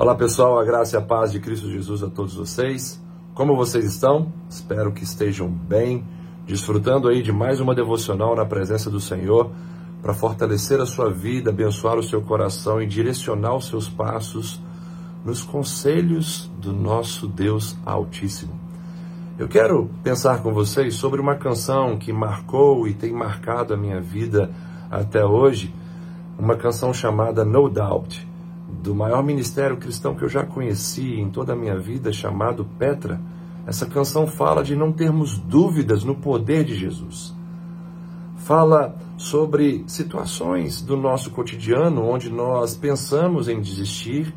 Olá pessoal, a graça e a paz de Cristo Jesus a todos vocês. Como vocês estão? Espero que estejam bem, desfrutando aí de mais uma devocional na presença do Senhor para fortalecer a sua vida, abençoar o seu coração e direcionar os seus passos nos conselhos do nosso Deus Altíssimo. Eu quero pensar com vocês sobre uma canção que marcou e tem marcado a minha vida até hoje, uma canção chamada No Doubt do maior ministério cristão que eu já conheci em toda a minha vida, chamado Petra, essa canção fala de não termos dúvidas no poder de Jesus. Fala sobre situações do nosso cotidiano onde nós pensamos em desistir,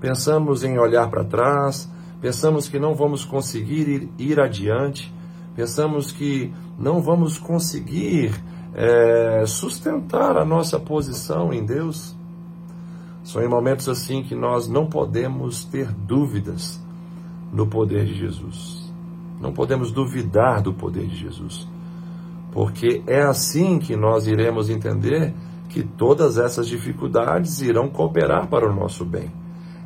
pensamos em olhar para trás, pensamos que não vamos conseguir ir, ir adiante, pensamos que não vamos conseguir é, sustentar a nossa posição em Deus. São em momentos assim que nós não podemos ter dúvidas no poder de Jesus. Não podemos duvidar do poder de Jesus. Porque é assim que nós iremos entender que todas essas dificuldades irão cooperar para o nosso bem.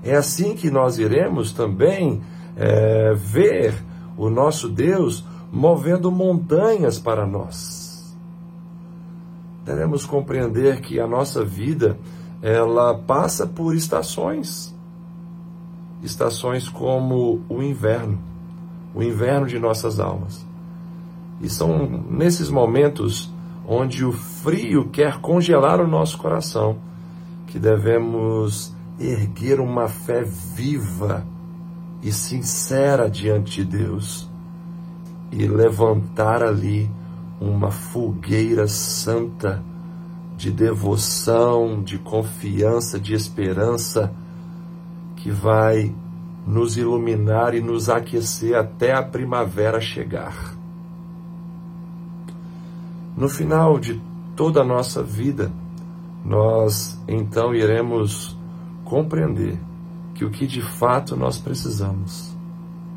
É assim que nós iremos também é, ver o nosso Deus movendo montanhas para nós. Devemos compreender que a nossa vida ela passa por estações. Estações como o inverno, o inverno de nossas almas. E são nesses momentos onde o frio quer congelar o nosso coração que devemos erguer uma fé viva e sincera diante de Deus e levantar ali uma fogueira santa de devoção, de confiança, de esperança, que vai nos iluminar e nos aquecer até a primavera chegar. No final de toda a nossa vida, nós então iremos compreender que o que de fato nós precisamos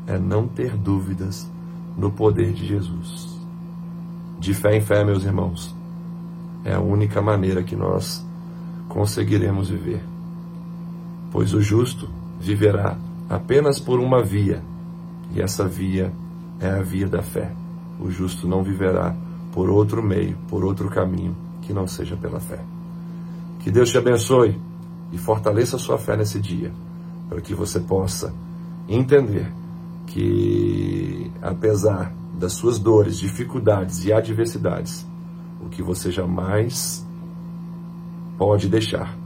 é não ter dúvidas no poder de Jesus. De fé em fé, meus irmãos é a única maneira que nós conseguiremos viver. Pois o justo viverá apenas por uma via, e essa via é a via da fé. O justo não viverá por outro meio, por outro caminho que não seja pela fé. Que Deus te abençoe e fortaleça a sua fé nesse dia, para que você possa entender que, apesar das suas dores, dificuldades e adversidades, o que você jamais pode deixar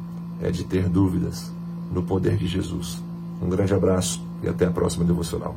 é de ter dúvidas no poder de Jesus. Um grande abraço e até a próxima devocional.